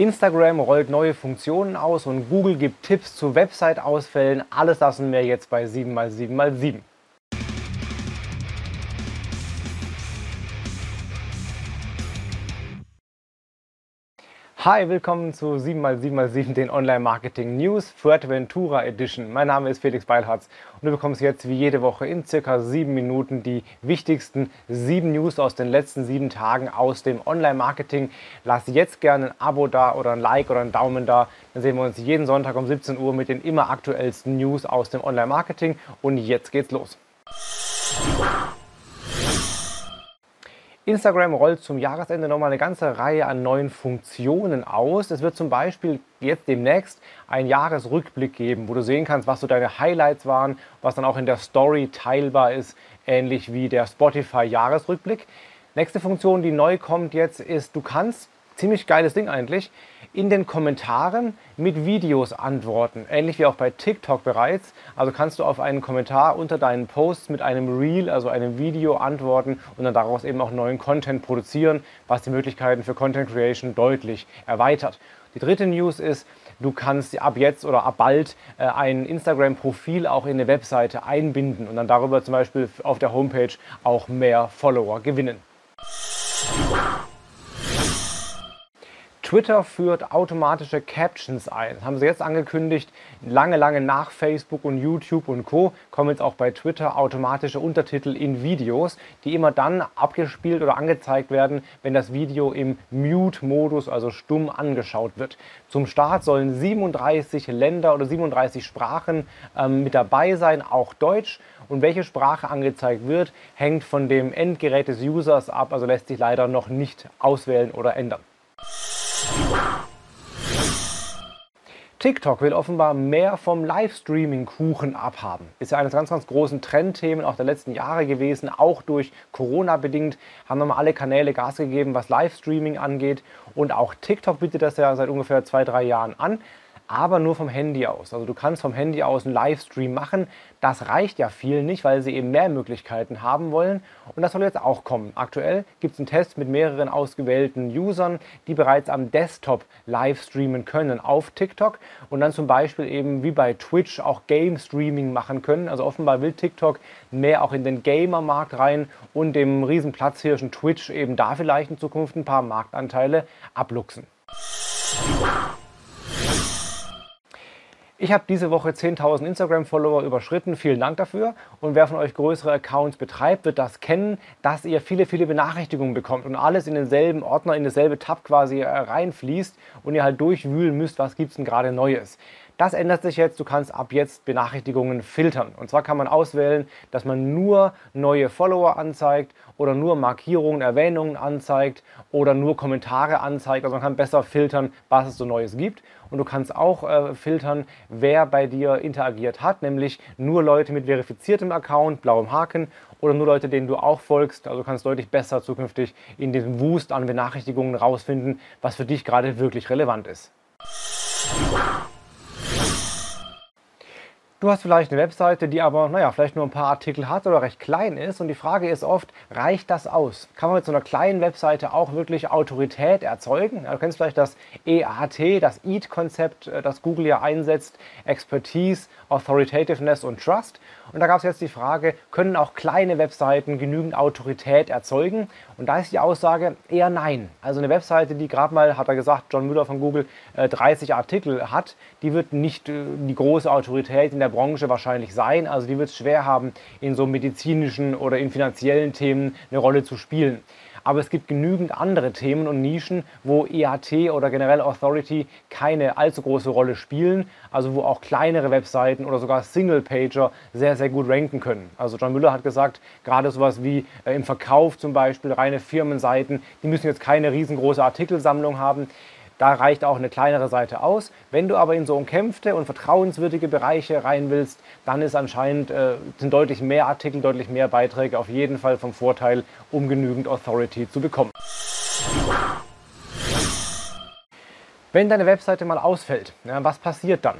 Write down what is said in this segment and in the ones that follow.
Instagram rollt neue Funktionen aus und Google gibt Tipps zu Website-Ausfällen. Alles lassen wir jetzt bei 7x7x7. Hi, willkommen zu 7x7x7, den Online-Marketing News Fuerteventura Edition. Mein Name ist Felix Beilharz und du bekommst jetzt wie jede Woche in circa sieben Minuten die wichtigsten sieben News aus den letzten sieben Tagen aus dem Online-Marketing. Lass jetzt gerne ein Abo da oder ein Like oder einen Daumen da. Dann sehen wir uns jeden Sonntag um 17 Uhr mit den immer aktuellsten News aus dem Online-Marketing. Und jetzt geht's los. Instagram rollt zum Jahresende nochmal eine ganze Reihe an neuen Funktionen aus. Es wird zum Beispiel jetzt demnächst einen Jahresrückblick geben, wo du sehen kannst, was so deine Highlights waren, was dann auch in der Story teilbar ist, ähnlich wie der Spotify Jahresrückblick. Nächste Funktion, die neu kommt jetzt, ist, du kannst ziemlich geiles Ding eigentlich, in den Kommentaren mit Videos antworten. Ähnlich wie auch bei TikTok bereits. Also kannst du auf einen Kommentar unter deinen Posts mit einem Reel, also einem Video antworten und dann daraus eben auch neuen Content produzieren, was die Möglichkeiten für Content Creation deutlich erweitert. Die dritte News ist, du kannst ab jetzt oder ab bald äh, ein Instagram-Profil auch in eine Webseite einbinden und dann darüber zum Beispiel auf der Homepage auch mehr Follower gewinnen. Twitter führt automatische Captions ein. Das haben sie jetzt angekündigt. Lange, lange nach Facebook und YouTube und Co. kommen jetzt auch bei Twitter automatische Untertitel in Videos, die immer dann abgespielt oder angezeigt werden, wenn das Video im Mute-Modus, also stumm, angeschaut wird. Zum Start sollen 37 Länder oder 37 Sprachen ähm, mit dabei sein, auch Deutsch. Und welche Sprache angezeigt wird, hängt von dem Endgerät des Users ab, also lässt sich leider noch nicht auswählen oder ändern. TikTok will offenbar mehr vom Livestreaming-Kuchen abhaben. Ist ja eines ganz, ganz großen Trendthemen auch der letzten Jahre gewesen. Auch durch Corona bedingt haben nochmal alle Kanäle Gas gegeben, was Livestreaming angeht. Und auch TikTok bietet das ja seit ungefähr zwei, drei Jahren an aber nur vom Handy aus. Also du kannst vom Handy aus einen Livestream machen. Das reicht ja vielen nicht, weil sie eben mehr Möglichkeiten haben wollen. Und das soll jetzt auch kommen. Aktuell gibt es einen Test mit mehreren ausgewählten Usern, die bereits am Desktop Livestreamen können auf TikTok und dann zum Beispiel eben wie bei Twitch auch Game Streaming machen können. Also offenbar will TikTok mehr auch in den Gamer-Markt rein und dem riesen Platzhirschen Twitch eben da vielleicht in Zukunft ein paar Marktanteile abluchsen. Ich habe diese Woche 10.000 Instagram-Follower überschritten. Vielen Dank dafür. Und wer von euch größere Accounts betreibt, wird das kennen, dass ihr viele, viele Benachrichtigungen bekommt und alles in denselben Ordner, in dasselbe Tab quasi äh, reinfließt und ihr halt durchwühlen müsst, was gibt es denn gerade Neues. Das ändert sich jetzt. Du kannst ab jetzt Benachrichtigungen filtern. Und zwar kann man auswählen, dass man nur neue Follower anzeigt oder nur Markierungen, Erwähnungen anzeigt oder nur Kommentare anzeigt. Also man kann besser filtern, was es so Neues gibt. Und du kannst auch äh, filtern, wer bei dir interagiert hat, nämlich nur Leute mit verifiziertem Account, blauem Haken oder nur Leute, denen du auch folgst. Also kannst deutlich besser zukünftig in diesem Wust an Benachrichtigungen rausfinden, was für dich gerade wirklich relevant ist. Du hast vielleicht eine Webseite, die aber, naja, vielleicht nur ein paar Artikel hat oder recht klein ist. Und die Frage ist oft, reicht das aus? Kann man mit so einer kleinen Webseite auch wirklich Autorität erzeugen? du kennst vielleicht das EAT, das EAT-Konzept, äh, das Google ja einsetzt. Expertise, Authoritativeness und Trust. Und da gab es jetzt die Frage, können auch kleine Webseiten genügend Autorität erzeugen? Und da ist die Aussage eher nein. Also eine Webseite, die gerade mal, hat er gesagt, John Müller von Google, 30 äh, Artikel hat, die wird nicht äh, die große Autorität in der Branche wahrscheinlich sein. Also die wird es schwer haben, in so medizinischen oder in finanziellen Themen eine Rolle zu spielen. Aber es gibt genügend andere Themen und Nischen, wo EAT oder generell Authority keine allzu große Rolle spielen, also wo auch kleinere Webseiten oder sogar Single-Pager sehr, sehr gut ranken können. Also John Müller hat gesagt, gerade sowas wie äh, im Verkauf zum Beispiel, reine Firmenseiten, die müssen jetzt keine riesengroße Artikelsammlung haben. Da reicht auch eine kleinere Seite aus. Wenn du aber in so umkämpfte und vertrauenswürdige Bereiche rein willst, dann ist anscheinend äh, sind deutlich mehr Artikel, deutlich mehr Beiträge auf jeden Fall vom Vorteil, um genügend Authority zu bekommen. Wenn deine Webseite mal ausfällt, ja, was passiert dann?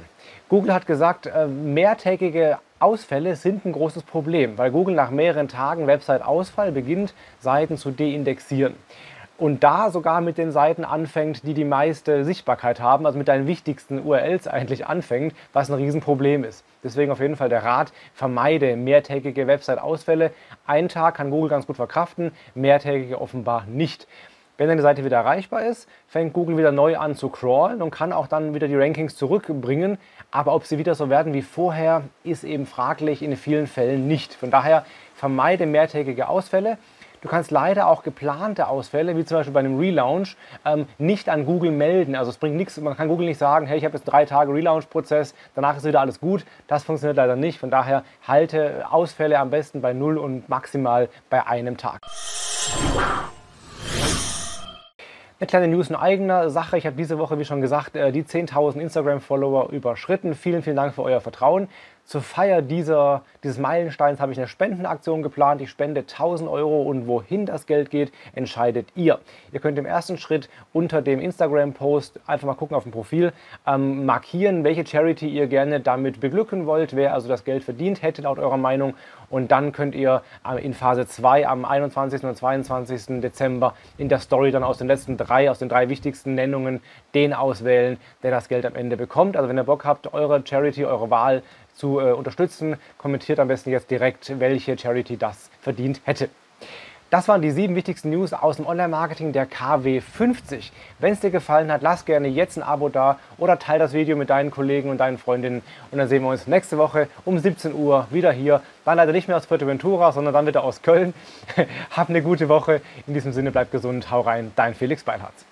Google hat gesagt, äh, mehrtägige Ausfälle sind ein großes Problem, weil Google nach mehreren Tagen Website-Ausfall beginnt, Seiten zu deindexieren. Und da sogar mit den Seiten anfängt, die die meiste Sichtbarkeit haben, also mit deinen wichtigsten URLs eigentlich anfängt, was ein Riesenproblem ist. Deswegen auf jeden Fall der Rat, vermeide mehrtägige Website-Ausfälle. Ein Tag kann Google ganz gut verkraften, mehrtägige offenbar nicht. Wenn deine Seite wieder erreichbar ist, fängt Google wieder neu an zu crawlen und kann auch dann wieder die Rankings zurückbringen. Aber ob sie wieder so werden wie vorher, ist eben fraglich, in vielen Fällen nicht. Von daher vermeide mehrtägige Ausfälle. Du kannst leider auch geplante Ausfälle, wie zum Beispiel bei einem Relaunch, ähm, nicht an Google melden. Also es bringt nichts, man kann Google nicht sagen, hey, ich habe jetzt drei Tage Relaunch-Prozess, danach ist wieder alles gut. Das funktioniert leider nicht. Von daher halte Ausfälle am besten bei null und maximal bei einem Tag. Eine kleine News in eigener Sache. Ich habe diese Woche, wie schon gesagt, äh, die 10.000 Instagram-Follower überschritten. Vielen, vielen Dank für euer Vertrauen. Zur Feier dieser, dieses Meilensteins habe ich eine Spendenaktion geplant. Ich spende 1000 Euro und wohin das Geld geht, entscheidet ihr. Ihr könnt im ersten Schritt unter dem Instagram-Post einfach mal gucken auf dem Profil, ähm, markieren, welche Charity ihr gerne damit beglücken wollt, wer also das Geld verdient hätte laut eurer Meinung. Und dann könnt ihr äh, in Phase 2 am 21. und 22. Dezember in der Story dann aus den letzten drei, aus den drei wichtigsten Nennungen den auswählen, der das Geld am Ende bekommt. Also wenn ihr Bock habt, eure Charity, eure Wahl zu äh, unterstützen, kommentiert am besten jetzt direkt, welche Charity das verdient hätte. Das waren die sieben wichtigsten News aus dem Online-Marketing der KW50. Wenn es dir gefallen hat, lass gerne jetzt ein Abo da oder teile das Video mit deinen Kollegen und deinen Freundinnen. Und dann sehen wir uns nächste Woche um 17 Uhr wieder hier. Dann leider nicht mehr aus Fuerteventura, sondern dann wieder aus Köln. Hab eine gute Woche. In diesem Sinne bleib gesund, hau rein, dein Felix Beilharz.